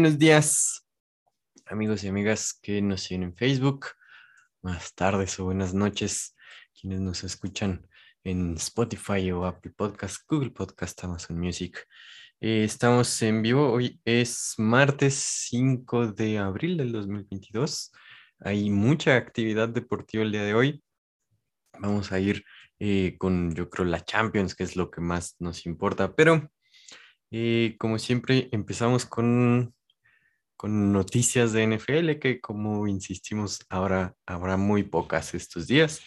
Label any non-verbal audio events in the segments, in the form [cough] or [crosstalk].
Buenos días, amigos y amigas que nos siguen en Facebook. Buenas tardes o buenas noches, quienes nos escuchan en Spotify o Apple Podcast, Google Podcast, Amazon Music. Eh, estamos en vivo. Hoy es martes 5 de abril del 2022. Hay mucha actividad deportiva el día de hoy. Vamos a ir eh, con, yo creo, la Champions, que es lo que más nos importa. Pero y como siempre, empezamos con, con noticias de NFL, que como insistimos, ahora habrá muy pocas estos días.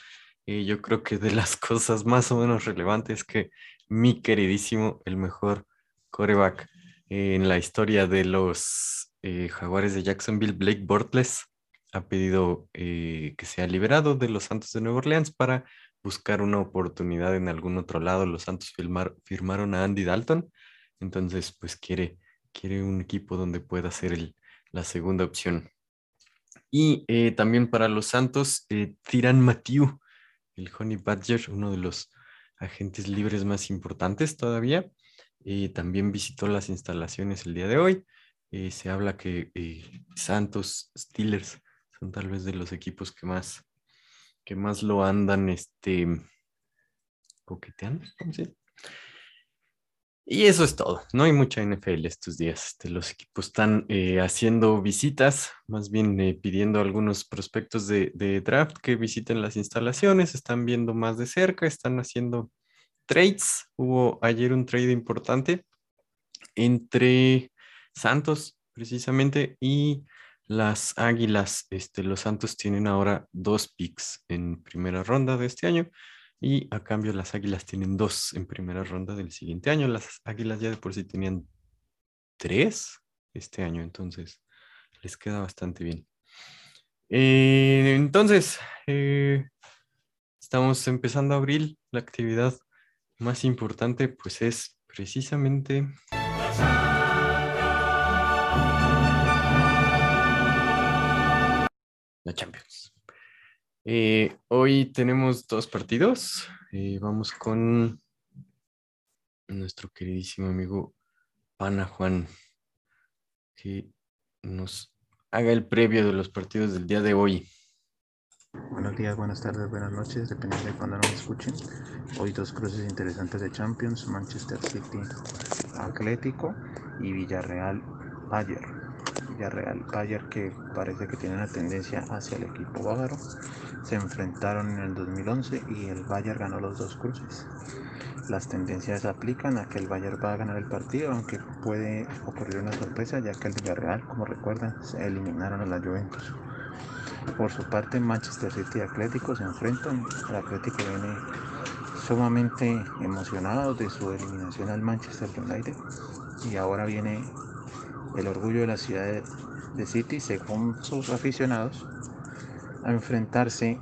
Y yo creo que de las [laughs] cosas más o menos relevantes que mi queridísimo, el mejor coreback en la historia de los eh, Jaguares de Jacksonville, Blake Bortles, ha pedido eh, que sea liberado de los Santos de Nueva Orleans para buscar una oportunidad en algún otro lado. Los Santos firmaron a Andy Dalton entonces, pues quiere, quiere un equipo donde pueda ser el, la segunda opción. Y eh, también para los Santos, eh, Tiran Mathieu, el Honey Badger, uno de los agentes libres más importantes todavía. Eh, también visitó las instalaciones el día de hoy. se habla que Santos, Steelers, son tal vez de los equipos que más, que más lo andan este, coqueteando. ¿cómo se y eso es todo. No hay mucha NFL estos días. Este, los equipos están eh, haciendo visitas, más bien eh, pidiendo a algunos prospectos de, draft que visiten las instalaciones, están viendo más de cerca, están haciendo trades. Hubo ayer un trade importante entre Santos, precisamente, y las Águilas. Este, los Santos tienen ahora dos picks en primera ronda de este año y a cambio las Águilas tienen dos en primera ronda del siguiente año. Las Águilas ya de por sí tenían tres este año, entonces les queda bastante bien. Eh, entonces, eh, estamos empezando abril. La actividad más importante pues es precisamente... La Champions. Eh, hoy tenemos dos partidos. Eh, vamos con nuestro queridísimo amigo Pana Juan, que nos haga el previo de los partidos del día de hoy. Buenos días, buenas tardes, buenas noches, dependiendo de cuándo nos escuchen. Hoy dos cruces interesantes de Champions, Manchester City Atlético y Villarreal Bayern. Villarreal Bayern que parece que tiene una tendencia hacia el equipo bávaro se enfrentaron en el 2011 y el Bayern ganó los dos cruces. Las tendencias aplican a que el Bayern va a ganar el partido, aunque puede ocurrir una sorpresa, ya que el Villarreal, como recuerdan, se eliminaron a la Juventus. Por su parte, Manchester City y Atlético se enfrentan. El Atlético viene sumamente emocionado de su eliminación al Manchester United y ahora viene el orgullo de la ciudad de City, según sus aficionados, a enfrentarse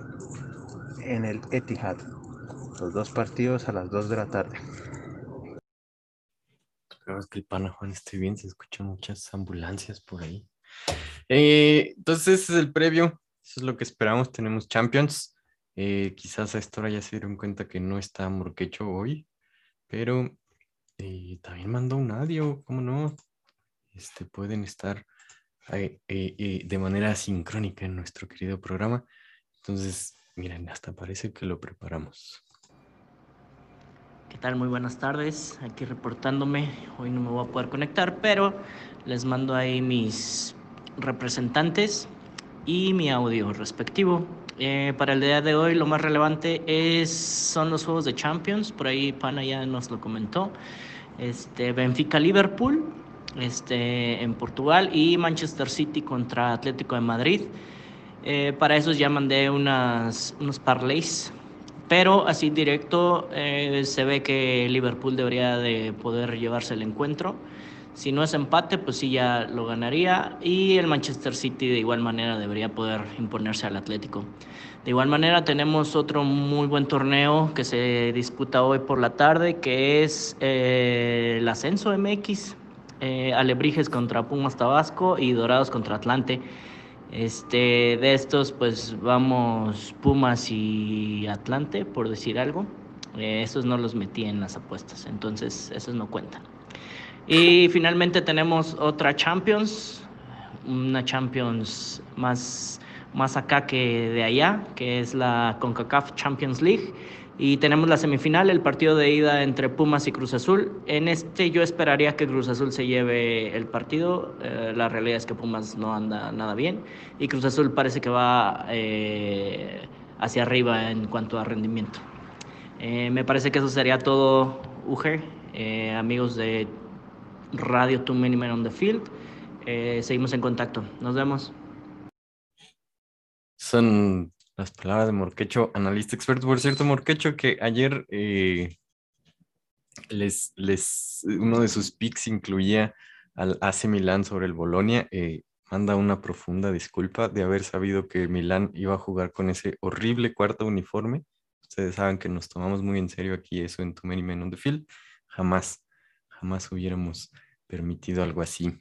en el Etihad. Los dos partidos a las 2 de la tarde. Esperamos que el pana Juan esté bien, se escuchan muchas ambulancias por ahí. Eh, entonces, ese es el previo, eso es lo que esperamos. Tenemos Champions. Eh, quizás a esta hora ya se dieron cuenta que no está Morquecho hoy, pero eh, también mandó un audio, ¿cómo no? Este, pueden estar eh, eh, de manera sincrónica en nuestro querido programa. Entonces, miren, hasta parece que lo preparamos. ¿Qué tal? Muy buenas tardes. Aquí reportándome. Hoy no me voy a poder conectar, pero les mando ahí mis representantes y mi audio respectivo. Eh, para el día de hoy lo más relevante es, son los juegos de Champions. Por ahí Pana ya nos lo comentó. Este, Benfica-Liverpool este, en Portugal y Manchester City contra Atlético de Madrid. Eh, para eso ya mandé unas, unos parlays, pero así directo eh, se ve que Liverpool debería de poder llevarse el encuentro. Si no es empate, pues sí ya lo ganaría y el Manchester City de igual manera debería poder imponerse al Atlético. De igual manera tenemos otro muy buen torneo que se disputa hoy por la tarde, que es eh, el Ascenso MX, eh, Alebrijes contra Pumas Tabasco y Dorados contra Atlante. Este, de estos, pues vamos Pumas y Atlante, por decir algo. Eh, esos no los metí en las apuestas, entonces esos no cuentan. Y finalmente tenemos otra Champions, una Champions más, más acá que de allá, que es la CONCACAF Champions League. Y tenemos la semifinal, el partido de ida entre Pumas y Cruz Azul. En este yo esperaría que Cruz Azul se lleve el partido. Eh, la realidad es que Pumas no anda nada bien. Y Cruz Azul parece que va eh, hacia arriba en cuanto a rendimiento. Eh, me parece que eso sería todo, Uger. amigos de Radio Two Men on the Field. seguimos en contacto. Nos vemos. Son las palabras de Morquecho, analista experto. Por cierto, Morquecho, que ayer eh, les, les, uno de sus picks incluía al AC Milán sobre el Bolonia. Eh, manda una profunda disculpa de haber sabido que Milán iba a jugar con ese horrible cuarto uniforme. Ustedes saben que nos tomamos muy en serio aquí eso en Too Many Men on the Field. Jamás, jamás hubiéramos permitido algo así.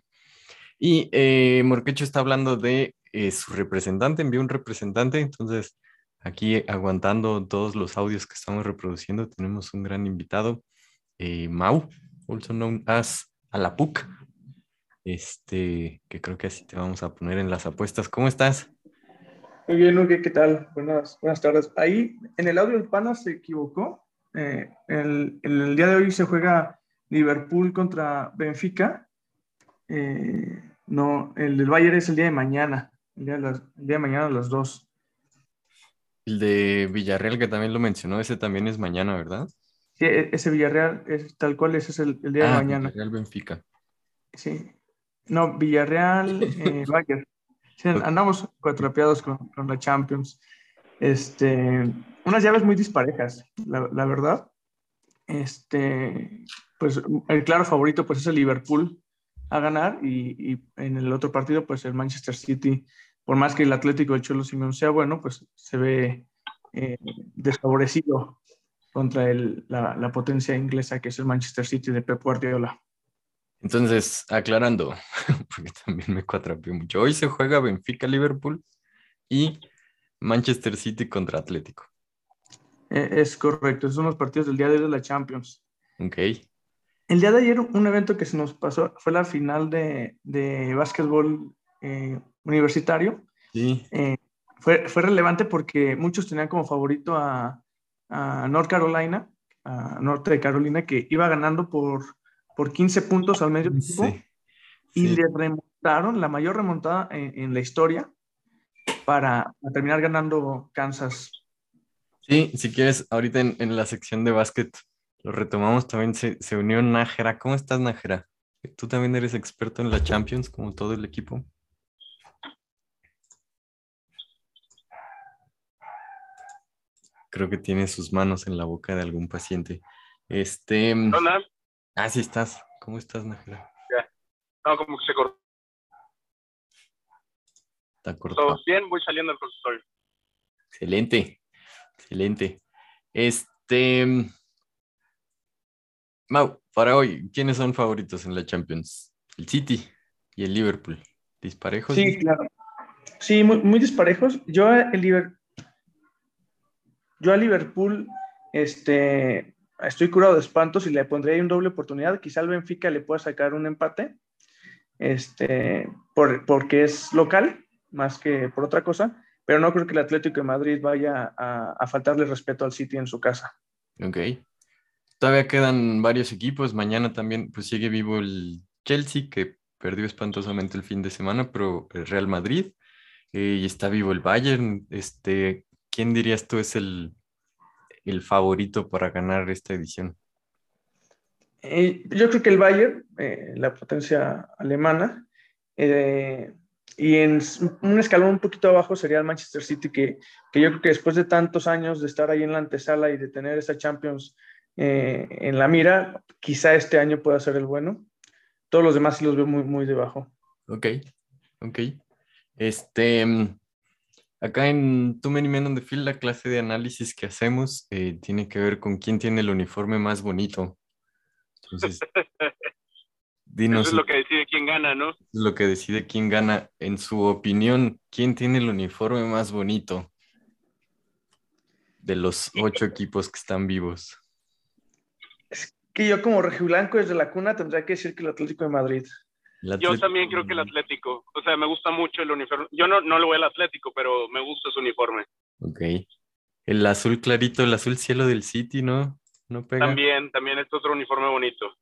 Y eh, Morquecho está hablando de eh, su representante, envió un representante, entonces aquí aguantando todos los audios que estamos reproduciendo, tenemos un gran invitado, eh, Mau, also known as Alapuc, este, que creo que así te vamos a poner en las apuestas. ¿Cómo estás? Muy bien, Uge, ¿qué tal? Buenas, buenas tardes. Ahí en el audio del pana se equivocó. Eh, el, el, día de hoy se juega Liverpool contra Benfica. no, el del Bayern es el día de mañana. El día, de, mañana a las 2. El de Villarreal, que también lo mencionó, ese también es mañana, ¿verdad? Sí, e, ese Villarreal es tal cual, ese es el, día de ah, mañana. Villarreal Benfica. Sí. No, Villarreal [laughs] eh, Bayern. andamos cuatropeados con, con, la Champions. Este, unas llaves muy disparejas, la, la, verdad. Este, pues el claro favorito pues es el Liverpool a ganar y, y en el otro partido pues el Manchester City por más que el Atlético de Cholo Simón sea bueno, pues se ve eh, desfavorecido contra el, la, potencia inglesa que es el Manchester City de Pep Guardiola. Entonces, aclarando, [laughs] porque también me cuatrapió mucho. Hoy se juega Benfica-Liverpool y Manchester City contra Atlético. Eh, es correcto, esos son los partidos del día de hoy de la Champions. Ok. El día de ayer, un evento que se nos pasó fue la final de, de básquetbol eh, universitario, sí. Eh, fue, fue, relevante porque muchos tenían como favorito a, a, North Carolina, a Norte de Carolina, que iba ganando por, por 15 puntos al medio tiempo y le remontaron la mayor remontada en, la historia para, terminar ganando Kansas. Sí, si quieres, ahorita en, en la sección de básquet lo retomamos también, se, se unió Nájera. ¿Cómo estás, Nájera? ¿Tú también eres experto en la Champions, como todo el equipo? Creo que tiene sus manos en la boca de algún paciente. Este. Mm, Hola. Ah, sí estás. ¿Cómo estás, Nájera? No, como que se cortó. Está cortado. Todo bien, voy saliendo del consultorio. Excelente. Excelente. Este. Mm, Mau, para hoy, ¿quiénes son favoritos en la Champions? El City y el Liverpool. ¿Disparejos? Sí, claro. Sí, muy, muy disparejos. Yo el Liverpool yo a Liverpool este, estoy curado de espantos y le pondría ahí un doble oportunidad. Quizá al Benfica le pueda sacar un empate, este, por, porque es local, más que por otra cosa, pero no creo que el Atlético de Madrid vaya a, faltarle respeto al City en su casa. Ok. Todavía quedan varios equipos. Mañana también pues sigue vivo el Chelsea, que perdió espantosamente el fin de semana, pero el Real Madrid. Eh, y está vivo el Bayern. Este, ¿quién dirías tú es el, el favorito para ganar esta edición? Eh, yo creo que el Bayern, eh, la potencia alemana, eh, y en un escalón un poquito abajo sería el Manchester City, que, que, yo creo que después de tantos años de estar ahí en la antesala y de tener esa Champions en la mira, quizá este año pueda ser el bueno. Todos los demás sí los veo muy, muy debajo. Ok, ok. Este, mm, Acá en Too Many Men on the Field, la clase de análisis que hacemos eh, tiene que ver con quién tiene el uniforme más bonito. Entonces, [laughs] dinos. Eso es lo que decide quién gana, ¿no? Es lo que decide quién gana. En su opinión, ¿quién tiene el uniforme más bonito de los ocho equipos que están vivos? que yo como rojiblanco desde la cuna tendría que decir que el Atlético de Madrid. Yo también creo que el Atlético. O sea, me gusta mucho el uniforme. Yo no, no lo voy al Atlético, pero me gusta su uniforme. Ok. El azul clarito, el azul cielo del City, ¿no? ¿No pega? También, también es otro uniforme bonito.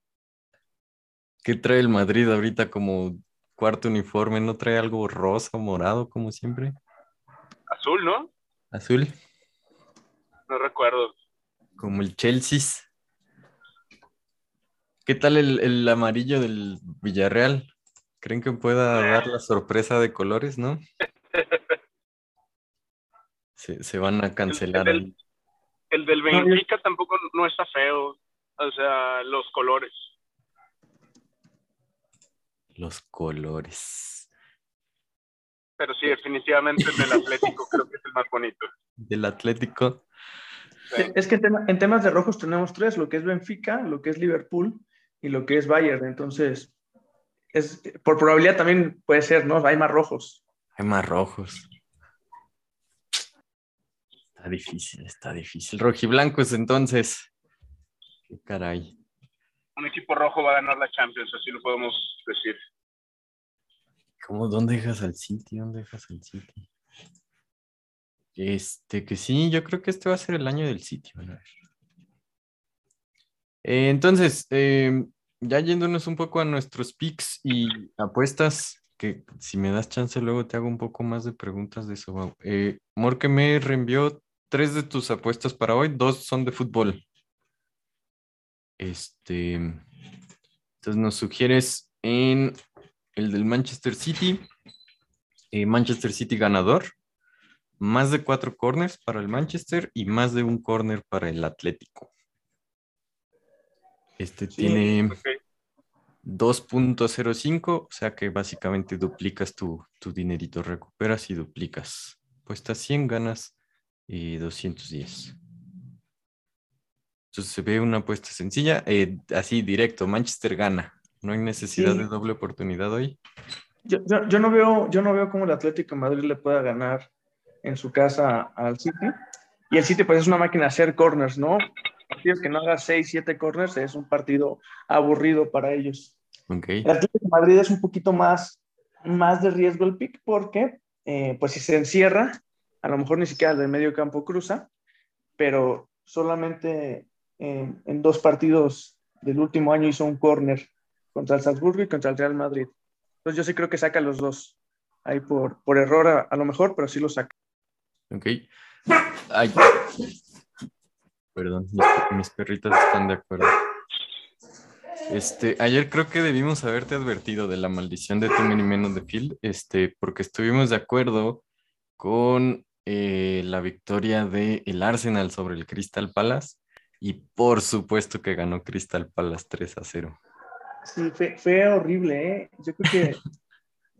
¿Qué trae el Madrid ahorita como cuarto uniforme? ¿No trae algo rosa o morado como siempre? Azul, ¿no? Azul. No recuerdo. Como el Chelsea. ¿Qué tal el, amarillo del Villarreal? ¿Creen que pueda dar la sorpresa de colores, no? Se, van a cancelar. El, del, Benfica tampoco no está feo. O sea, los colores. Los colores. Pero sí, definitivamente el del Atlético creo que es el más bonito. Del Atlético. Es que en temas de rojos tenemos tres, lo que es Benfica, lo que es Liverpool y lo que es Bayern. Entonces, es, por probabilidad también puede ser, ¿no? Hay más rojos. Hay más rojos. Está difícil, está difícil. Rojiblancos, entonces. Qué caray. Un equipo rojo va a ganar la Champions, así lo podemos decir. ¿Cómo? ¿Dónde dejas al City? ¿Dónde dejas al City? Este, que sí, yo creo que este va a ser el año del City. a ver. Eh, entonces, em, ya yéndonos un poco a nuestros picks y apuestas, que si me das chance luego te hago un poco más de preguntas de eso. Eh, Morque me reenvió tres de tus apuestas para hoy, dos son de fútbol. Este, entonces nos sugieres en el del Manchester City, eh, Manchester City ganador, más de cuatro corners para el Manchester y más de un corner para el Atlético. Este tiene 2.05, o sea que básicamente duplicas tu, tu, dinerito, recuperas y duplicas. Puestas 100, ganas y 210. Entonces se ve una apuesta sencilla, eh, así directo, Manchester gana. No hay necesidad de doble oportunidad hoy. Yo, yo, no veo, yo no veo cómo el Atlético de Madrid le pueda ganar en su casa al City. Y el City pues es una máquina de hacer corners, ¿no? Partidos que no haga 6, 7 corners es un partido aburrido para ellos. Okay. El Atlético de Madrid es un poquito más, más de riesgo el pick porque, eh, pues si se encierra, a lo mejor ni siquiera del medio campo cruza, pero solamente en, en dos partidos del último año hizo un corner contra el Salzburgo y contra el Real Madrid. Entonces yo sí creo que saca los dos ahí por, por error a, a, lo mejor, pero sí lo saca. Ok. Ay, Perdón, mis, perritas están de acuerdo. Este, ayer creo que debimos haberte advertido de la maldición de tu mini menos de Field, este, porque estuvimos de acuerdo con eh, la victoria del el Arsenal sobre el Crystal Palace y por supuesto que ganó Crystal Palace 3 a 0. Sí, fue, horrible, ¿eh? Yo creo que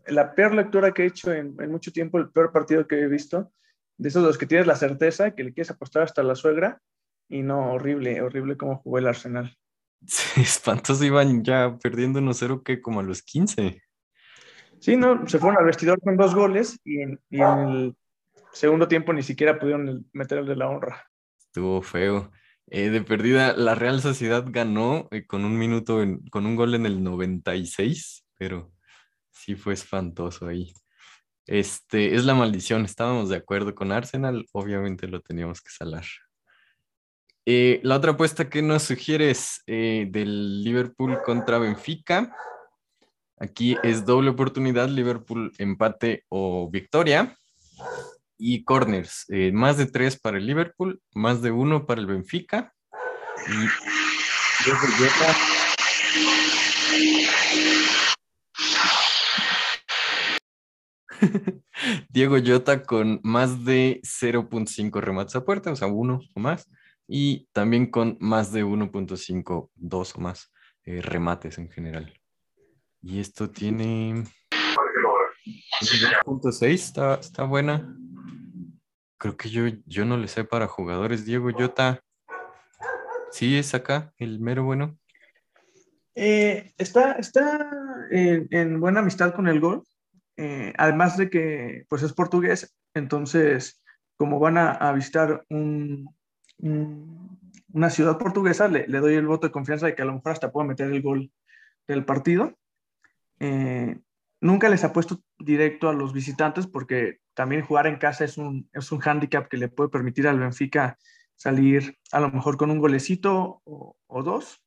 [laughs] la peor lectura que he hecho en, mucho tiempo, el peor partido que he visto, de esos los que tienes la certeza que le quieres apostar hasta la suegra, y no, horrible, horrible como jugó el Arsenal. [laughs] Sí, espantoso, iban ya perdiendo 1-0 que como a los 15. Sí, no, se fueron al vestidor con dos goles y en, el segundo tiempo ni siquiera pudieron meter el de la honra. Estuvo feo. Eh, de perdida, la Real Sociedad ganó eh, con un minuto, con un gol en el 96, pero sí fue espantoso ahí. Este, es la maldición, estábamos de acuerdo con Arsenal, obviamente lo teníamos que salar. Eh, la otra apuesta que nos sugiere es eh, del Liverpool contra Benfica. Aquí es doble oportunidad, Liverpool empate o victoria. Y corners, eh, más de tres para el Liverpool, más de uno para el Benfica. Y [laughs] Diego Jota con más de 0.5 remates a puerta, o sea, uno o más y también con más de 1.5, 2 o más eh, remates en general. Y esto tiene 2.6, está, está buena. Creo que yo, yo no le sé para jugadores. Diego Yota, ¿sí es acá el mero bueno? Eh, está está en, buena amistad con el gol. Eh, además de que pues es portugués, entonces como van a, a visitar un, una ciudad portuguesa, le, le, doy el voto de confianza de que a lo mejor hasta meter el gol del partido. Eh, nunca les apuesto directo a los visitantes porque también jugar en casa es un, es un hándicap que le puede permitir al Benfica salir a lo mejor con un golecito o, dos.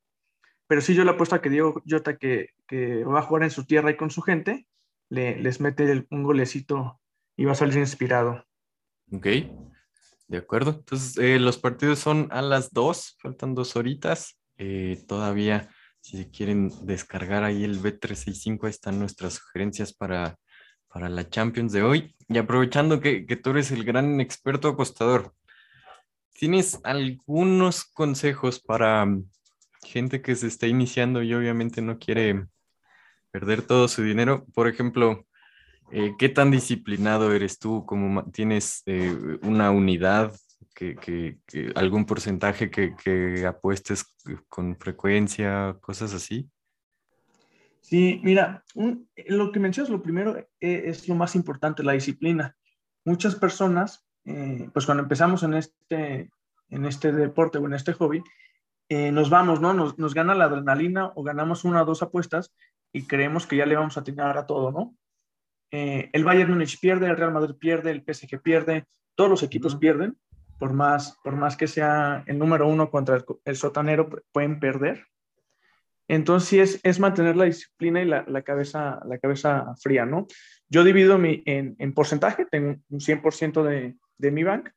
Pero sí yo le apuesto a que Diego Jota, que, que, va a jugar en su tierra y con su gente, le, les mete un golecito y va a salir inspirado. Ok, de acuerdo. Entonces, eh, los partidos son a las dos, faltan dos horitas. Eh, todavía si quieren descargar ahí el B365, ahí están nuestras sugerencias para, para la Champions de hoy. Y aprovechando que, que tú eres el gran experto apostador, ¿tienes algunos consejos para mm, gente que se está iniciando y obviamente no quiere perder todo su dinero? Por ejemplo, eh, ¿qué tan disciplinado eres tú? ¿Cómo tienes eh, una unidad que, algún porcentaje que, apuestes con frecuencia, cosas así? Sí, mira, lo que mencionas, lo primero eh, es, lo más importante, la disciplina. Muchas personas, pues cuando empezamos en este, en este deporte o en este hobby, nos vamos, ¿no? Nos, nos, gana la adrenalina o ganamos una o dos apuestas y creemos que ya le vamos a atinar a todo, ¿no? El Bayern Múnich pierde, el Real Madrid pierde, el PSG pierde, todos los equipos pierden por más, por más que sea el número uno contra el, sotanero, pueden perder. Entonces, es, es mantener la disciplina y la, la, cabeza, la cabeza fría, ¿no? Yo divido mi, en, en porcentaje, tengo un 100% de, de mi bank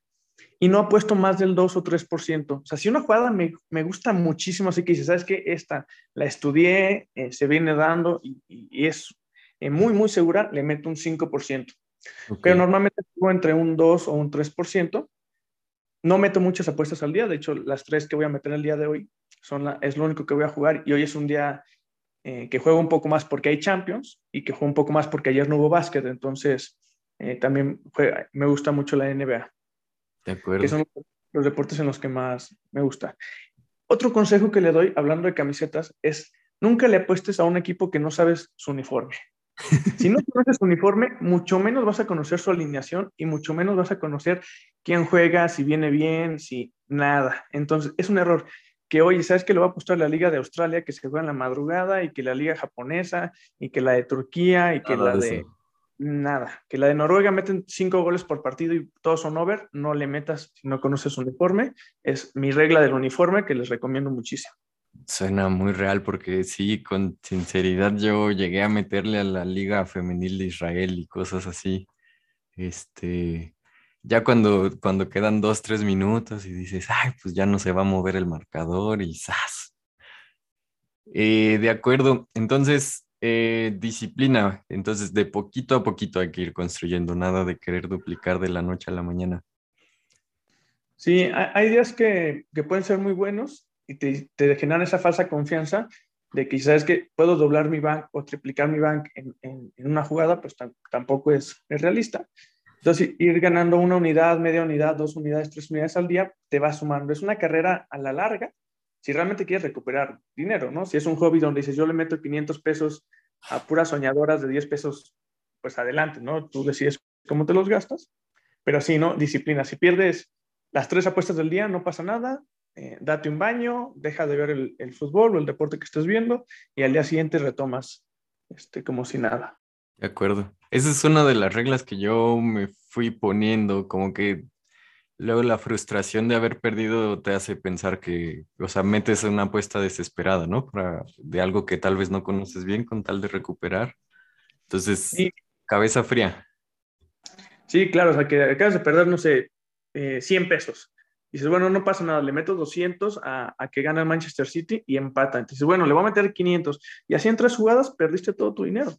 y no apuesto más del 2 o 3%. O sea, si una jugada me, me gusta muchísimo, así que dice, ¿sabes qué? Esta la estudié, eh, se viene dando y, y es eh, muy, muy segura, le meto un 5%. Pero normalmente tengo entre un 2 o un 3%. No meto muchas apuestas al día, de hecho las tres que voy a meter el día de hoy son es lo único que voy a jugar y hoy es un día eh, que juego un poco más porque hay Champions y que juego un poco más porque ayer no hubo básquet, entonces eh, también me gusta mucho la NBA. De acuerdo. Que son los deportes en los que más me gusta. Otro consejo que le doy, hablando de camisetas, es nunca le apuestes a un equipo que no sabes su uniforme. Si no conoces su uniforme, mucho menos vas a conocer su alineación y mucho menos vas a conocer quién juega, si viene bien, si nada. Entonces, es un error que, oye, ¿sabes que lo va a apostar la Liga de Australia que se juega en la madrugada y que la Liga japonesa y que la de Turquía y que la de... Nada, que la de Noruega meten cinco goles por partido y todos son over, no le metas si no conoces su uniforme. Es mi regla del uniforme que les recomiendo muchísimo. Suena muy real porque sí, con sinceridad yo llegué a meterle a la Liga Femenil de Israel y cosas así. Este, ya cuando, cuando quedan dos, tres minutos y dices, ay, pues ya no se va a mover el marcador y ¡zas! Eh, de acuerdo, entonces, eh, disciplina. Entonces, de poquito a poquito hay que ir construyendo, nada de querer duplicar de la noche a la mañana. Sí, hay días que, que pueden ser muy buenos y te, te generan esa falsa confianza de que sabes que puedo doblar mi bank o triplicar mi bank en, en, una jugada, pues tampoco es, es, realista. Entonces, ir ganando una unidad, media unidad, dos unidades, tres unidades al día, te va sumando. Es una carrera a la larga, si realmente quieres recuperar dinero, ¿no? Si es un hobby donde dices, yo le meto 500 pesos a puras soñadoras de 10 pesos, pues adelante, ¿no? Tú decides cómo te los gastas, pero sí, ¿no? Disciplina. Si pierdes las tres apuestas del día, no pasa nada, eh, date un baño, deja de ver el, fútbol o el deporte que estés viendo y al día siguiente retomas este, como si nada. De acuerdo. Esa es una de las reglas que yo me fui poniendo, como que luego la frustración de haber perdido te hace pensar que, o sea, metes una apuesta desesperada, ¿no? Para, de algo que tal vez no conoces bien con tal de recuperar. Entonces, cabeza fría. Sí, claro, o sea, que acabas de perder, no sé, 100 eh, dices, bueno, no pasa nada, le meto 200 a, que gane el Manchester City y empata. Entonces, bueno, le voy a meter 500. Y así en tres jugadas perdiste todo tu dinero.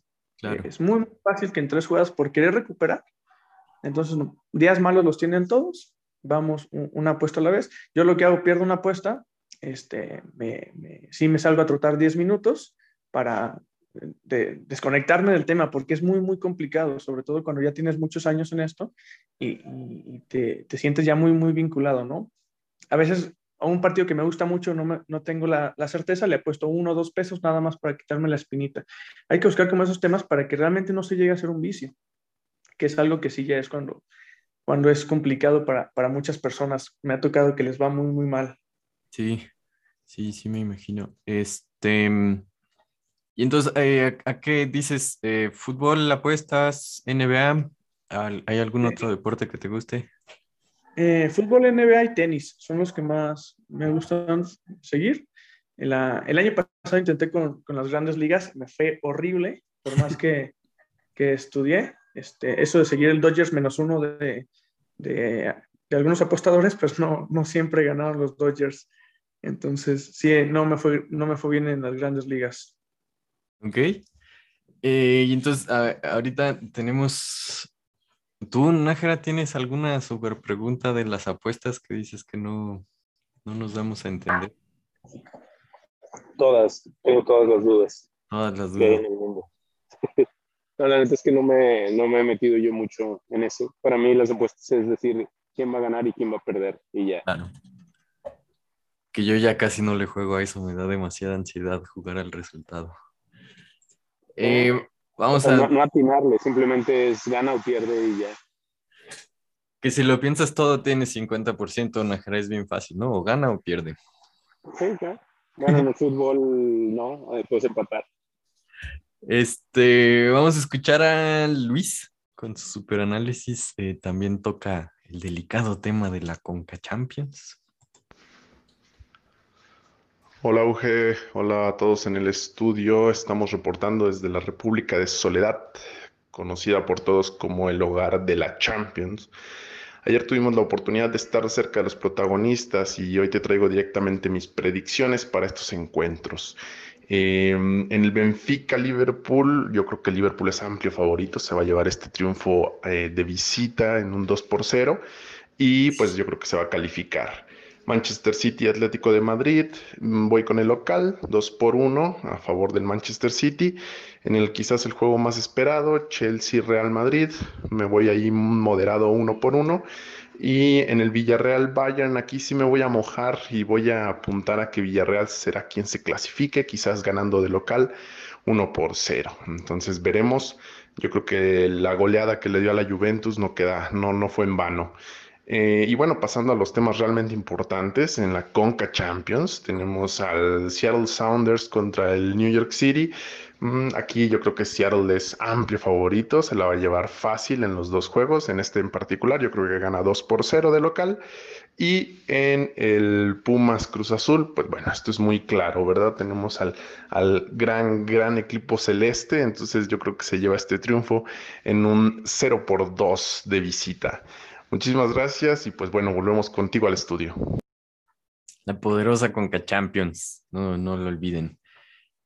Es muy, fácil que en tres jugadas por querer recuperar. Entonces, días malos los tienen todos. Vamos una apuesta a la vez. Yo lo que hago, pierdo una apuesta. Este, me, sí me salgo a trotar 10 minutos para de desconectarme del tema porque es muy, muy complicado, sobre todo cuando ya tienes muchos años en esto y, te, te, sientes ya muy, muy vinculado, ¿no? A veces a un partido que me gusta mucho no, no tengo la, la, certeza, le he puesto uno o dos pesos nada más para quitarme la espinita. Hay que buscar como esos temas para que realmente no se llegue a ser un vicio, que es algo que sí ya es cuando, cuando es complicado para, para muchas personas. Me ha tocado que les va muy, muy mal. Sí, sí, sí me imagino. Este, y entonces, eh, ¿a, qué dices? Eh, ¿Fútbol, apuestas, NBA? ¿Hay algún otro deporte que te guste? Eh, fútbol, NBA y tenis son los que más me gustan seguir. el año pasado intenté con, con, las grandes ligas, me fue horrible, por más [laughs] que, que estudié. Este, eso de seguir el Dodgers menos uno de, de, de, algunos apostadores, pues no, no siempre ganaron los Dodgers. Entonces, sí, no me fue, no me fue bien en las grandes ligas. Ok. Eh, y entonces, ahorita tenemos ¿Tú, Nájera, tienes alguna super pregunta de las apuestas que dices que no, no nos damos a entender? Todas, tengo todas las dudas. Todas las dudas. en el mundo. [laughs] no, la neta es que no me, no me he metido yo mucho en eso. Para mí las apuestas es decir quién va a ganar y quién va a perder y ya. Claro. Que yo ya casi no le juego a eso, me da demasiada ansiedad jugar al resultado. Eh, Vamos a... No, atinarle, simplemente es gana o pierde y ya. Que si lo piensas todo tiene 50%, Najera es bien fácil, ¿no? O gana o pierde. Sí, claro. Gana en el fútbol, no, después empatar. Este, vamos a escuchar a Luis con su superanálisis. Eh, también toca el delicado tema de la Conca Champions. Hola Uge, hola a todos en el estudio. Estamos reportando desde la República de Soledad, conocida por todos como el hogar de la Champions. Ayer tuvimos la oportunidad de estar cerca de los protagonistas y hoy te traigo directamente mis predicciones para estos encuentros. Em, en el Benfica Liverpool, yo creo que Liverpool es amplio favorito, se va a llevar este triunfo eh, de visita en un 2 por 0 y pues yo creo que se va a calificar. Manchester City Atlético de Madrid, mm, voy con el local, 2 por 1 a favor del Manchester City. En el quizás el juego más esperado, Chelsea Real Madrid, me voy ahí moderado 1 por 1. Y en el Villarreal Bayern, aquí sí me voy a mojar y voy a apuntar a que Villarreal será quien se clasifique, quizás ganando de local 1 por 0. Entonces veremos. Yo creo que la goleada que le dio a la Juventus no queda, no, no fue en vano. Eh, y bueno, pasando a los temas realmente importantes, en la Conca Champions tenemos al Seattle Sounders contra el New York City. Mm, aquí yo creo que Seattle es amplio favorito, se la va a llevar fácil en los dos juegos, en este en particular yo creo que gana 2 por 0 de local. Y en el Pumas Cruz Azul, pues bueno, esto es muy claro, ¿verdad? Tenemos al, al gran, gran equipo celeste, entonces yo creo que se lleva este triunfo en un 0 por 2 de visita. Muchísimas gracias y pues bueno, volvemos contigo al estudio. La poderosa Conca Champions, no, no lo olviden.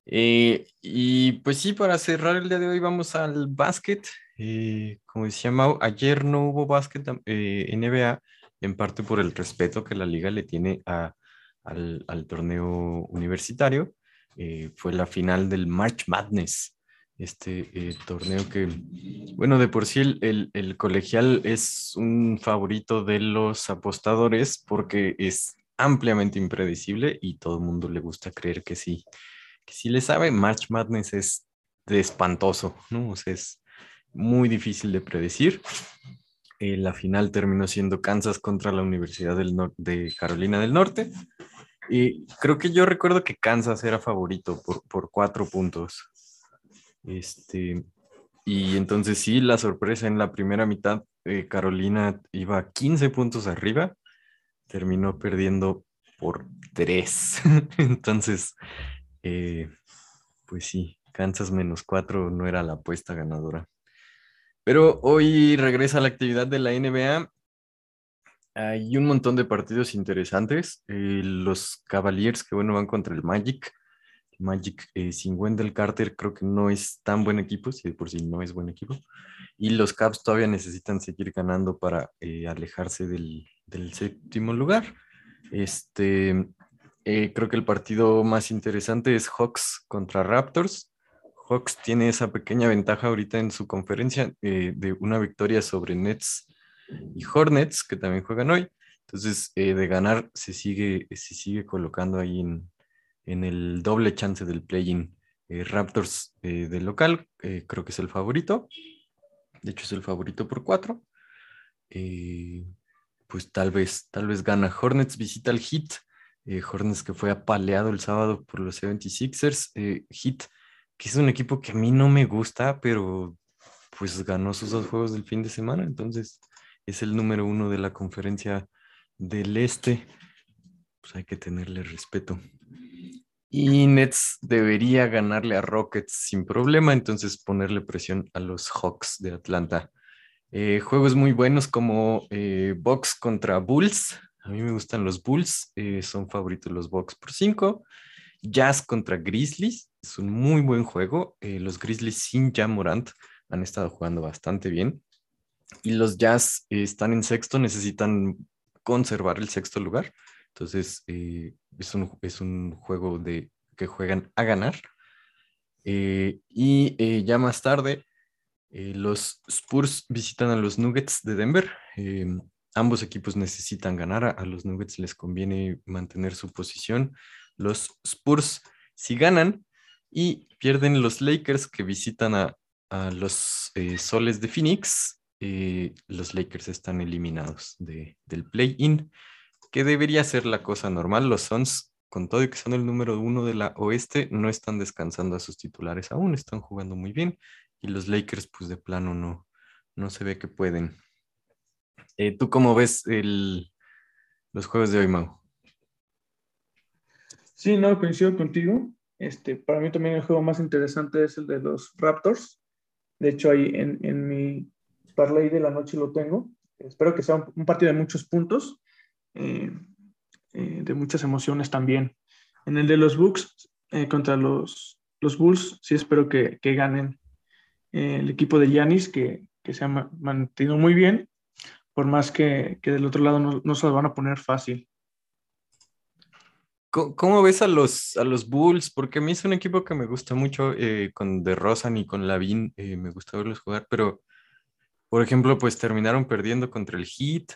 Eh, y pues sí, para cerrar el día de hoy vamos al básquet. Eh, como decía Mau, ayer no hubo básquet eh, NBA, en parte por el respeto que la liga le tiene a, al, al, torneo universitario. fue la final del March Madness este eh, torneo que, bueno, de por sí el, el, colegial es un favorito de los apostadores porque es ampliamente impredecible y todo el mundo le gusta creer que sí, que sí le sabe. March Madness es de espantoso, ¿no? O sea, es muy difícil de predecir. Eh, la final terminó siendo Kansas contra la Universidad del de Carolina del Norte. Y creo que yo recuerdo que Kansas era favorito por, por cuatro puntos. Este, y entonces sí, la sorpresa en la primera mitad, eh, Carolina iba 15 puntos arriba, terminó perdiendo por 3. [laughs] entonces, eh, pues sí, Kansas menos 4 no era la apuesta ganadora. Pero hoy regresa la actividad de la NBA. Hay un montón de partidos interesantes. Eh, los Cavaliers que bueno van contra el Magic. Magic eh, sin Wendell Carter creo que no es tan buen equipo, si por sí no es buen equipo. Y los Caps todavía necesitan seguir ganando para eh, alejarse del, séptimo lugar. Este, eh, creo que el partido más interesante es Hawks contra Raptors. Hawks tiene esa pequeña ventaja ahorita en su conferencia de una victoria sobre Nets y Hornets, que también juegan hoy. Entonces, de ganar, se sigue, se sigue colocando ahí en, en el doble chance del play-in. Eh, Raptors eh, del local, eh, creo que es el favorito. De hecho, es el favorito por cuatro. pues tal vez, tal vez gana. Hornets visita el Heat. Eh, Hornets que fue apaleado el sábado por los 76ers. Eh, Heat, que es un equipo que a mí no me gusta, pero pues ganó sus dos juegos del fin de semana, entonces es el número uno de la conferencia del este. Pues hay que tenerle respeto. Y Nets debería ganarle a Rockets sin problema, entonces ponerle presión a los Hawks de Atlanta. Eh, juegos muy buenos como eh, Bucks contra Bulls. A mí me gustan los Bulls, eh, son favoritos los Bucks por 5. Jazz contra Grizzlies, es un muy buen juego. Eh, los Grizzlies sin Jam Morant han estado jugando bastante bien. Y los Jazz están en sexto, necesitan conservar el sexto lugar. Entonces, es, un, es, un, juego de, que juegan a ganar. y ya más tarde, eh, los Spurs visitan a los Nuggets de Denver. Eh, ambos equipos necesitan ganar. A, los Nuggets les conviene mantener su posición. Los Spurs, si ganan y pierden los Lakers que visitan a, los eh, Soles de Phoenix, los Lakers están eliminados de, del play-in, que debería ser la cosa normal. Los Suns, con todo y que son el número uno de la oeste, no están descansando a sus titulares aún, están jugando muy bien y los Lakers pues de plano no, no se ve que pueden. Eh, ¿Tú cómo ves el, los juegos de hoy, Mau? Sí, no, coincido contigo. Este, para mí también el juego más interesante es el de los Raptors. De hecho, ahí en, en mi parlay de la noche lo tengo. Espero que sea un, partido de muchos puntos, eh, eh, de muchas emociones también. En el de los Bucks contra los, los Bulls, sí espero que, que ganen el equipo de Yanis, que, se ha mantenido muy bien, por más que, del otro lado no, se lo van a poner fácil. ¿Cómo, ves a los, a los Bulls? Porque a mí es un equipo que me gusta mucho, eh, con De Rosan y con Lavin, eh, me gusta verlos jugar, pero, por ejemplo, pues terminaron perdiendo contra el Heat,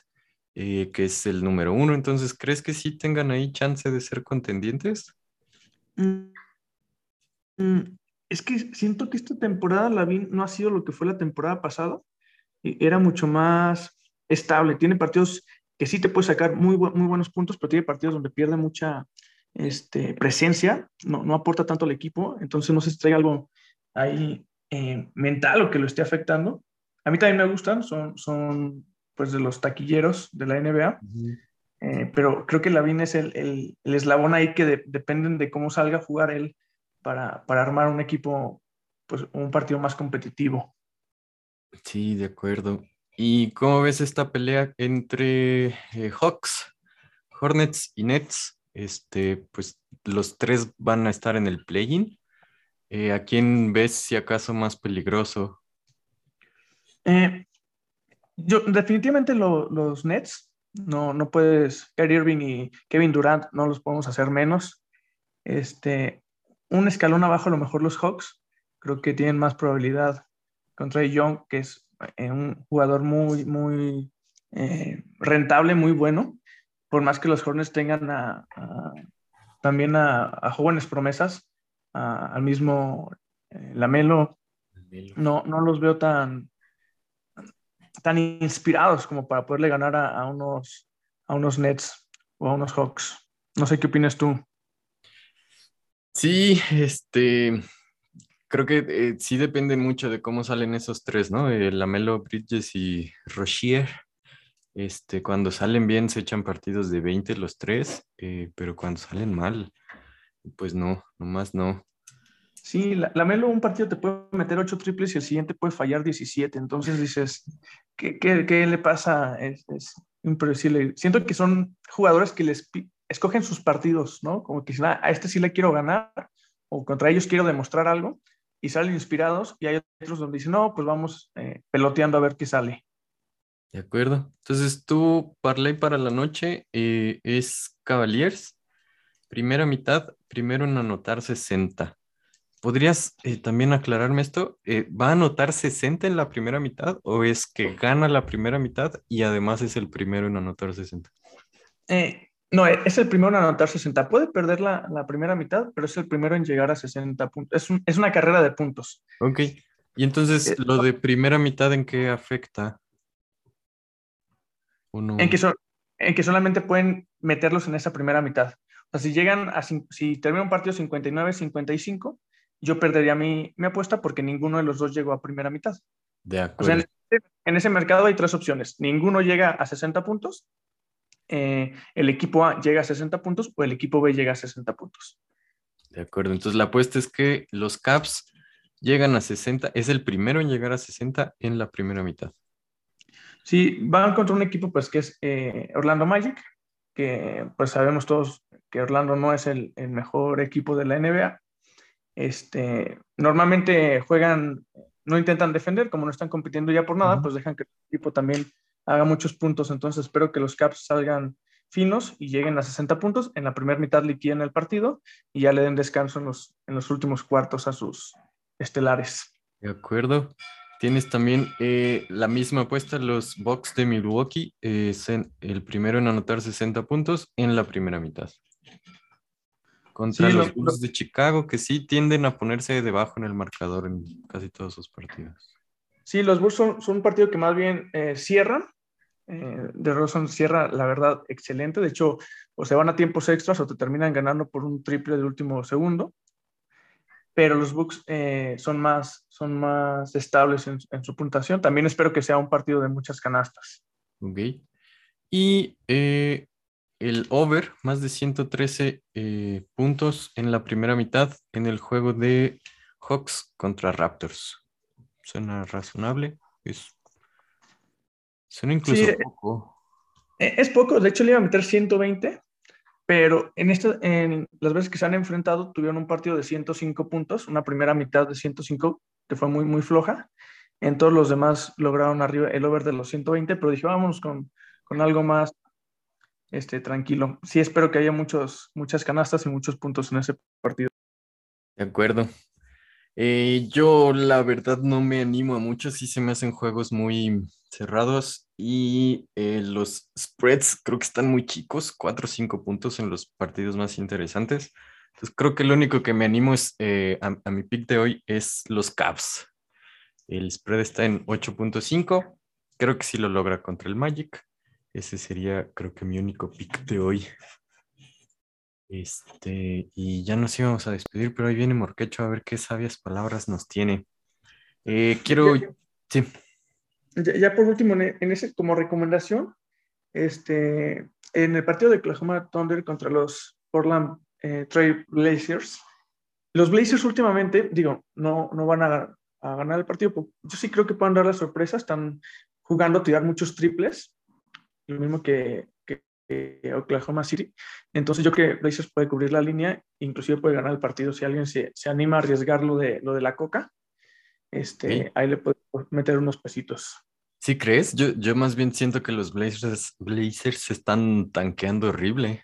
eh, que es el número uno, entonces, ¿crees que sí tengan ahí chance de ser contendientes? Mm, mm, es que siento que esta temporada Lavín no ha sido lo que fue la temporada pasada. Era mucho más estable. Tiene partidos que sí te puede sacar muy, muy buenos puntos, pero tiene partidos donde pierde mucha este, presencia, no, no aporta tanto al equipo. Entonces no si trae algo ahí eh, mental o que lo esté afectando. A mí también me gustan, son, son pues de los taquilleros de la NBA. Eh, pero creo que Lavín es el, el, el, eslabón ahí que dependen de cómo salga a jugar él para, armar un equipo, pues un partido más competitivo. Sí, de acuerdo. ¿Y cómo ves esta pelea entre eh, Hawks, Hornets y Nets? Este, pues los tres van a estar en el play-in. Eh, ¿A quién ves si acaso más peligroso? Eh, yo, definitivamente los Nets. No, no puedes, Kyrie Irving y Kevin Durant no los podemos hacer menos. Este, un escalón abajo a lo mejor los Hawks, creo que tienen más probabilidad contra Young, que es eh, un jugador muy, muy eh, rentable, muy bueno, por más que los Hornets tengan también a, jóvenes promesas, al mismo eh, Lamelo, no, no los veo tan, tan inspirados como para poderle ganar a, unos, a unos Nets o a unos Hawks. No sé qué opinas tú. Sí, este, creo que eh, sí depende mucho de cómo salen esos tres, ¿no? Eh, Lamelo, Bridges y Rochier. Este, cuando salen bien se echan partidos de 20 los tres, eh, pero cuando salen mal, pues no, nomás no. Sí, Lamelo un partido te puede meter ocho triples y el siguiente puede fallar 17, entonces dices, ¿qué, qué, le pasa? Es, es impredecible. Siento que son jugadores que les escogen sus partidos, ¿no? Como que ah, a este sí le quiero ganar, o contra ellos quiero demostrar algo, y salen inspirados, y hay otros donde dicen, no, pues vamos eh, peloteando a ver qué sale. De acuerdo. Entonces, tu parlay para la noche eh, es Cavaliers, primera mitad, primero en anotar 60. ¿Podrías eh, también aclararme esto? ¿Va a anotar 60 en la primera mitad o es que gana la primera mitad y además es el primero en anotar 60? Eh, no, es el primero en anotar 60. Puede perder la, primera mitad, pero es el primero en llegar a 60 puntos. Es, una carrera de puntos. Ok. Y entonces, eh, ¿lo de primera mitad en qué afecta? En, que en que solamente pueden meterlos en esa primera mitad. sea, si llegan a, si termina un partido 59-55, yo perdería mi, mi, apuesta porque ninguno de los dos llegó a primera mitad. De acuerdo. O sea, en, en, ese mercado hay tres opciones. Ninguno llega a 60 puntos, eh, el equipo A llega a 60 puntos o el equipo B llega a 60 puntos. De acuerdo, entonces la apuesta es que los Caps llegan a 60, es el primero en llegar a 60 en la primera mitad. Sí, van contra un equipo pues que es eh, Orlando Magic, que pues sabemos todos que Orlando no es el, el, mejor equipo de la NBA. Este, normalmente juegan, no intentan defender, como no están compitiendo ya por nada, uh -huh. pues dejan que el equipo también haga muchos puntos. Entonces espero que los Caps salgan finos y lleguen a 60 puntos. En la primera mitad liquiden el partido y ya le den descanso en los, en los últimos cuartos a sus estelares. De acuerdo. Tienes también eh, la misma apuesta, los Bucks de Milwaukee, eh, el primero en anotar 60 puntos en la primera mitad. Contra sí, los lo, Bulls de Chicago, que sí tienden a ponerse debajo en el marcador en casi todos sus partidos. Sí, los Bulls son, son un partido que más bien eh, cierran. Eh, de Rosen cierra, la verdad, excelente. De hecho, o se van a tiempos extras o te terminan ganando por un triple del último segundo. Pero los Bucks eh, son, más, son más estables en, en, su puntuación. También espero que sea un partido de muchas canastas. Ok. Y eh, el over, más de 113 eh, puntos en la primera mitad en el juego de Hawks contra Raptors. Suena razonable. Es, suena incluso sí, poco. Es poco, de hecho le iba a meter 120, pero en, esta, en las veces que se han enfrentado tuvieron un partido de 105 puntos, una primera mitad de 105 que fue muy, muy floja. En todos los demás lograron arriba el over de los 120, pero dije, vámonos con, con algo más este, tranquilo. Sí, espero que haya muchos, muchas canastas y muchos puntos en ese partido. De acuerdo. Eh, yo la verdad no me animo a mucho, sí se me hacen juegos muy cerrados y eh, los spreads creo que están muy chicos, 4 o 5 puntos en los partidos más interesantes. Entonces creo que lo único que me animo es eh, a, a, mi pick de hoy es los Cavs. El spread está en 8.5, creo que sí lo logra contra el Magic. Ese sería creo que mi único pick de hoy. Este, y ya nos íbamos a despedir, pero ahí viene Morquecho a ver qué sabias palabras nos tiene. Eh, quiero, ya, sí. Ya, ya, por último, en ese, como recomendación, este, en el partido de Oklahoma Thunder contra los Portland eh, Trail Blazers, los Blazers últimamente, digo, no, no van a, a, ganar el partido, yo sí creo que pueden dar la sorpresa, están jugando a tirar muchos triples, lo mismo que, Oklahoma City. Entonces yo creo que Blazers puede cubrir la línea, inclusive puede ganar el partido si alguien se, se anima a arriesgar lo de, lo de la coca. Este, sí. Ahí le puede meter unos pesitos. ¿Sí crees? Yo, yo más bien siento que los Blazers, Blazers se están tanqueando horrible.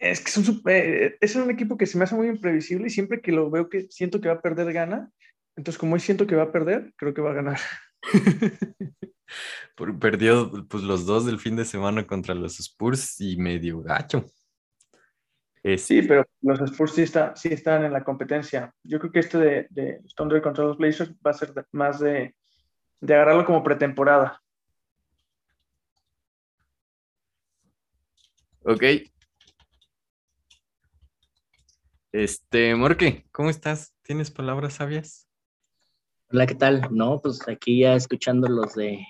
Es que son super, es un equipo que se me hace muy imprevisible y siempre que lo veo que siento que va a perder, gana. Entonces, como hoy siento que va a perder, creo que va a ganar. [laughs] Perdió pues, los dos del fin de semana contra los Spurs y medio gacho. Es... Sí, pero los Spurs sí, está, sí están en la competencia. Yo creo que este de, de Thunder contra los Blazers va a ser de, más de, de agarrarlo como pretemporada. Ok. Este, Morque, ¿cómo estás? ¿Tienes palabras sabias? Hola, ¿qué tal? No, pues aquí ya escuchando los de,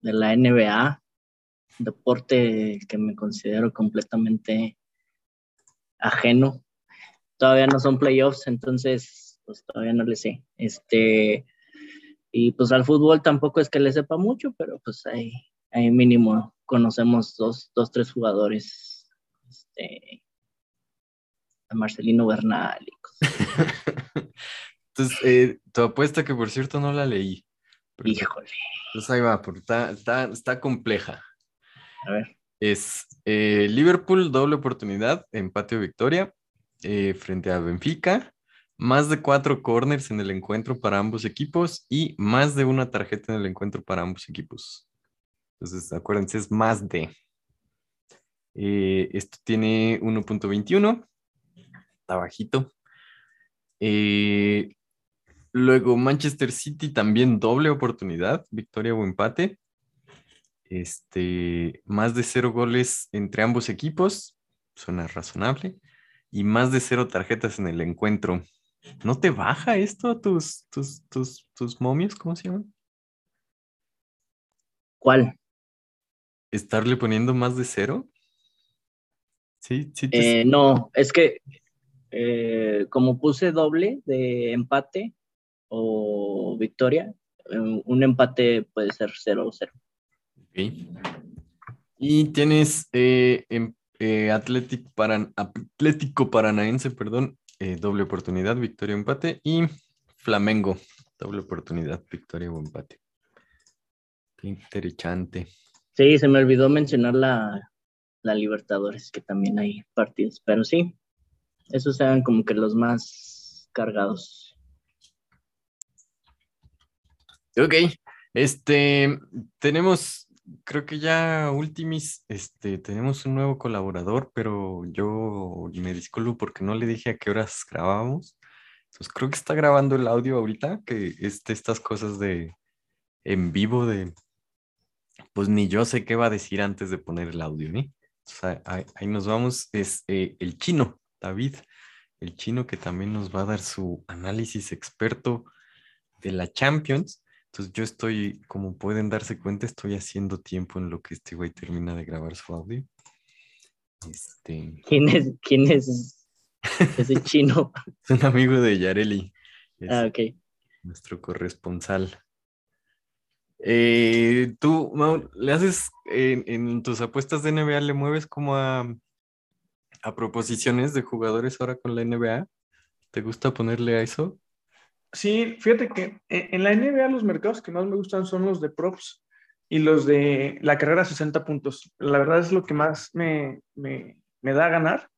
la NBA, deporte que me considero completamente ajeno. Todavía no son playoffs, entonces pues todavía no le sé. Este, y pues al fútbol tampoco es que le sepa mucho, pero pues ahí, ahí mínimo conocemos dos, dos tres jugadores. Este, a Marcelino Bernal y. [laughs] Entonces, eh, tu apuesta que por cierto no la leí. Pero, Híjole. Entonces ahí va, porque está, está, está compleja. A ver. Es eh, Liverpool, doble oportunidad, empate o victoria, eh, frente a Benfica, más de cuatro corners en el encuentro para ambos equipos y más de una tarjeta en el encuentro para ambos equipos. Entonces, acuérdense, es más de. Eh, esto tiene 1.21, está bajito. Eh, Luego Manchester City también doble oportunidad, victoria o empate. Este, más de cero goles entre ambos equipos suena razonable. Y más de cero tarjetas en el encuentro. ¿No te baja esto a tus, tus, tus, tus momios? ¿Cómo se llaman? ¿Cuál? ¿Estarle poniendo más de cero? Sí, sí. Te... Eh, no, es que eh, como puse doble de empate o victoria, un empate puede ser 0 o 0. Okay. Y tienes eh, en, eh, Atlético, Paran, Atlético Paranaense, perdón, eh, doble oportunidad, victoria o empate. Y Flamengo, doble oportunidad, victoria o empate. Qué interesante. Sí, se me olvidó mencionar la, la Libertadores, que también hay partidos, pero sí, esos eran como que los más cargados. Ok, este, tenemos, creo que ya últimis, este, tenemos un nuevo colaborador, pero yo me disculpo porque no le dije a qué horas grabábamos. Entonces creo que está grabando el audio ahorita, que este, estas cosas de en vivo de, pues ni yo sé qué va a decir antes de poner el audio, ¿eh? Ahí nos vamos, es eh, el chino, David, el chino que también nos va a dar su análisis experto de la Champions. Entonces yo estoy, como pueden darse cuenta, estoy haciendo tiempo en lo que este güey termina de grabar su audio. Este... ¿Quién es, quién es ese [laughs] chino? es un amigo de Yareli. Es ah, ok. Nuestro corresponsal. Eh, tú, Mau, ¿le haces en, en, tus apuestas de NBA, le mueves como a, a proposiciones de jugadores ahora con la NBA? ¿Te gusta ponerle a eso? Sí, fíjate que en la NBA los mercados que más me gustan son los de props y los de la carrera a 60 puntos. La verdad es lo que más me, me, me da a ganar,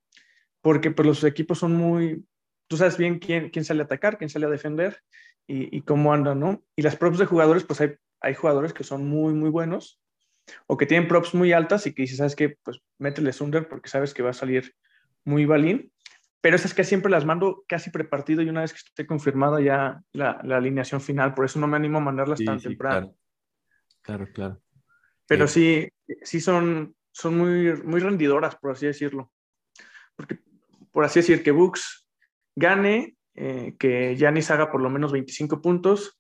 porque pues los equipos son muy, tú sabes bien quién, quién sale a atacar, quién sale a defender y, y cómo andan, ¿no? Y las props de jugadores, pues hay, hay jugadores que son muy, muy buenos o que tienen props muy altas y que dices, ¿sabes qué? Pues mételes under porque sabes que va a salir muy balín pero esas que siempre las mando casi prepartido y una vez que esté confirmada ya la, la alineación final, por eso no me animo a mandarlas Sí, tan sí, temprano. Claro, claro. claro. Pero Eh, sí, sí son, son muy, muy rendidoras, por así decirlo. Porque, por así decir, que Books gane, eh, que Giannis haga por lo menos 25 puntos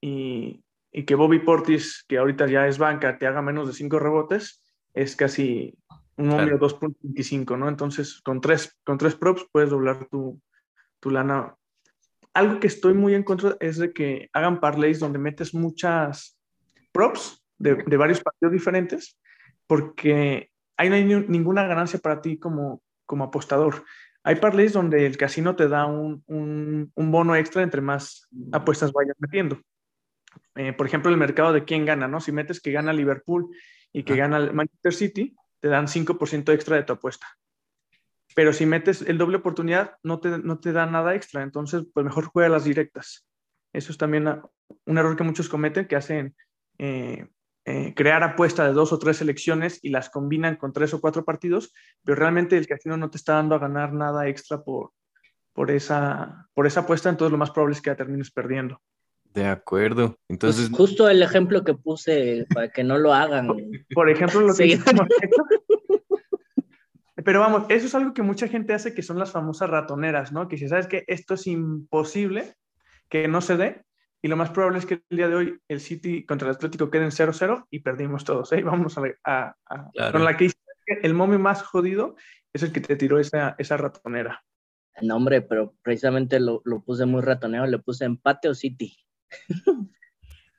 y, y que Bobby Portis, que ahorita ya es banca, te haga menos de 5 rebotes, es casi un Claro. número 2.25, ¿no? Entonces, con tres, con tres props puedes doblar tu, tu lana. Algo que estoy muy en contra es de que hagan parlays donde metes muchas props de, de varios partidos diferentes, porque ahí no hay ni- ninguna ganancia para ti como, como apostador. Hay parlays donde el casino te da un, un- un bono extra entre más apuestas vayas metiendo. Eh, por ejemplo, el mercado de quién gana, ¿no? Si metes que gana Liverpool y que Ah. gana Manchester City, te dan 5% extra de tu apuesta. Pero si metes el doble oportunidad, no te, no te da nada extra. Entonces, pues mejor juega las directas. Eso es también a- un error que muchos cometen, que hacen eh, eh, crear apuesta de dos o tres selecciones y las combinan con tres o cuatro partidos, pero realmente el casino no te está dando a ganar nada extra por, por, esa, por esa apuesta, entonces lo más probable es que la termines perdiendo. De acuerdo. Pues Entonces, justo el ejemplo que puse para que no lo hagan. [laughs] Por ejemplo, lo que Sí. Pero vamos, eso es algo que mucha gente hace, que son las famosas ratoneras, ¿no? Que si sabes que esto es imposible que no se dé, y lo más probable es que el día de hoy el City contra el Atlético queden 0-0 y perdimos todos, ¿eh? Vamos a, a- a- Claro. con la que hice el momio más jodido es el que te tiró esa, esa ratonera. No, hombre, pero precisamente lo, lo puse muy ratoneo, le puse empate o City.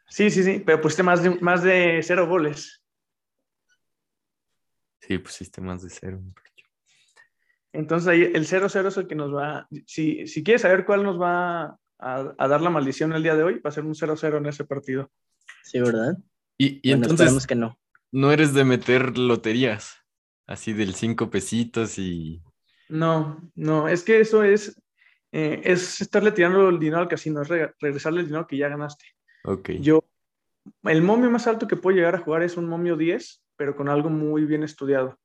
Sí, sí, sí, pero pusiste más de, más de cero goles. sí, pusiste más de cero. Entonces ahí el 0-0 es el que nos va, si, si quieres saber cuál nos va a, a dar la maldición el día de hoy, va a ser un 0-0 en ese partido. Sí, ¿verdad? Y, y bueno, entonces, esperemos que no. no eres de meter loterías, así del cinco pesitos y... No, no, es que eso es, eh, es estarle tirando el dinero al casino, es re- regresarle el dinero que ya ganaste. Ok. Yo, el momio más alto que puedo llegar a jugar es un momio 10, pero con algo muy bien estudiado.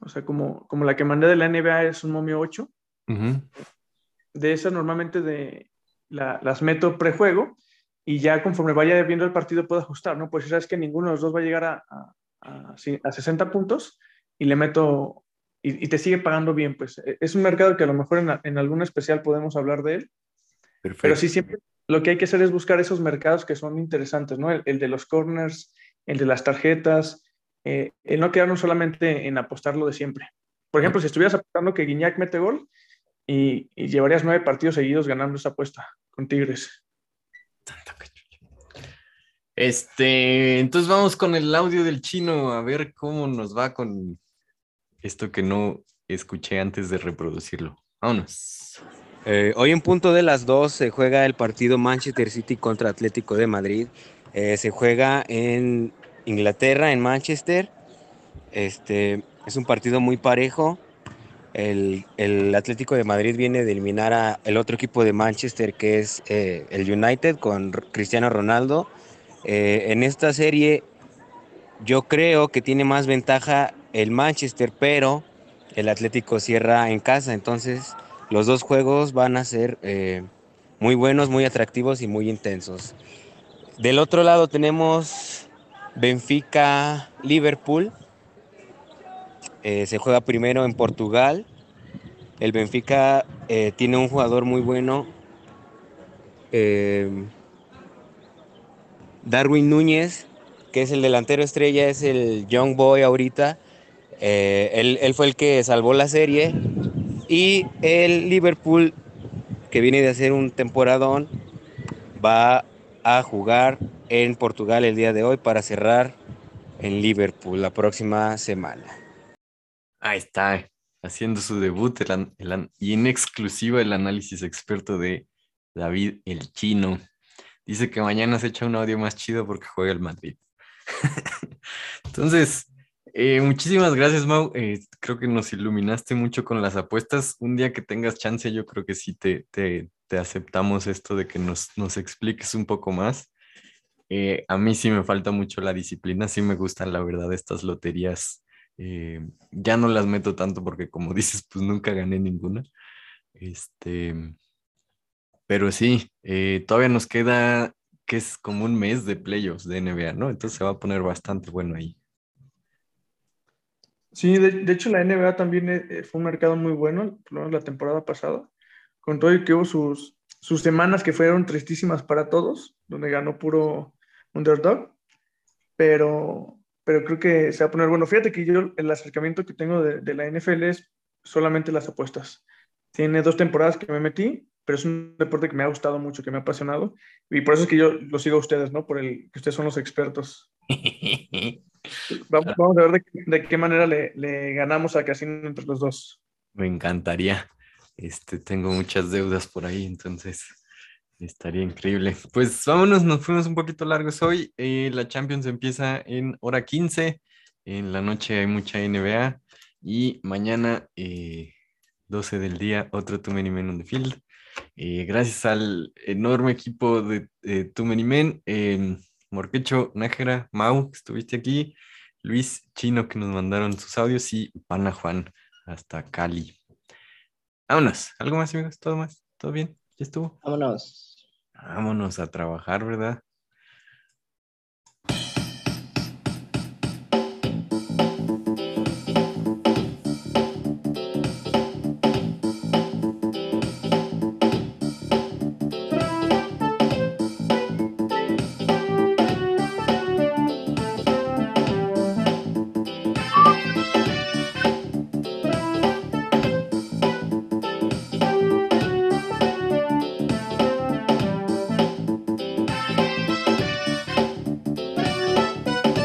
O sea, como, como la que mandé de la NBA es un momio 8. Ujú. De esas normalmente de, la- las meto prejuego y ya conforme vaya viendo el partido puedo ajustar, ¿no? Pues si sabes que ninguno de los dos va a llegar a, a, a- a 60 puntos y le meto y, te sigue pagando bien. Pues e, es un mercado que a lo mejor en, en algún especial podemos hablar de él. Pero sí, siempre lo que hay que hacer es buscar esos mercados que son interesantes, ¿no? El, de los corners, el de las tarjetas, eh, el no quedarnos solamente en apostarlo de siempre. Por ejemplo, si estuvieras apostando que Guiñac mete gol y, y llevarías nueve partidos seguidos ganando esa apuesta con Tigres. Este, entonces vamos con el audio del chino a ver cómo nos va con esto que no escuché antes de reproducirlo. Vámonos. Eh, hoy en punto de las dos se juega el partido Manchester City contra Atlético de Madrid. Eh, se juega en Inglaterra, en Manchester. Este, es un partido muy parejo. El, Atlético de Madrid viene de eliminar a el otro equipo de Manchester que es eh, el United con Cristiano Ronaldo. en esta serie yo creo que tiene más ventaja el Manchester, pero el Atlético cierra en casa, entonces los dos juegos van a ser eh, muy buenos, muy atractivos y muy intensos. Del otro lado tenemos Benfica-Liverpool. Eh, se juega primero en Portugal. El Benfica eh, tiene un jugador muy bueno. Darwin Núñez, que es el delantero estrella, es el Young Boy ahorita. Él, él, fue el que salvó la serie y el Liverpool, que viene de hacer un temporadón, va a jugar en Portugal el día de hoy para cerrar en Liverpool la próxima semana. Ahí está, haciendo su debut y en exclusiva el análisis experto de David el Chino. Dice que mañana se echa un audio más chido porque juega el Madrid. [laughs] Entonces, eh, muchísimas gracias, Mau. Eh, creo que nos iluminaste mucho con las apuestas. Un día que tengas chance, yo creo que sí te, te, aceptamos esto de que nos, nos expliques un poco más. Eh, a mí sí me falta mucho la disciplina, sí me gustan, la verdad, estas loterías. ya no las meto tanto porque, como [laughs] dices, pues nunca gané ninguna. Este, pero sí, todavía nos queda que es como un mes de playoffs de NBA, ¿no? Entonces se va a poner bastante bueno ahí. Sí, de, hecho la NBA también eh, eh, fue un mercado muy bueno, por lo menos la temporada pasada, con todo y que hubo sus, sus semanas que fueron tristísimas para todos, donde ganó puro underdog, pero, pero creo que se va a poner bueno. Fíjate que yo el acercamiento que tengo de, de la NFL es solamente las apuestas. Tiene dos temporadas que me metí, pero es un deporte que me ha gustado mucho, que me ha apasionado, y por eso es que yo lo sigo a ustedes, ¿no? Por el que ustedes son los expertos. [laughs] Vamos, a ver de, qué manera le, ganamos a Casino entre los dos. Me encantaría. Este, tengo muchas deudas por ahí, entonces estaría increíble. Pues vámonos, nos fuimos un poquito largos hoy. Eh, la Champions empieza en hora 15. En la noche hay mucha NBA. Y mañana, 12 eh, del día, otro Too Many Men on the Field. Eh, gracias al enorme equipo de Too Many Men em, Morquecho, Nájera, Mau, que estuviste aquí, Luis Chino, que nos mandaron sus audios, y Pana Juan, hasta Cali. Vámonos. ¿Algo más, amigos? ¿Todo más? ¿Todo bien? ¿Ya estuvo? Vámonos. Vámonos a trabajar, ¿verdad?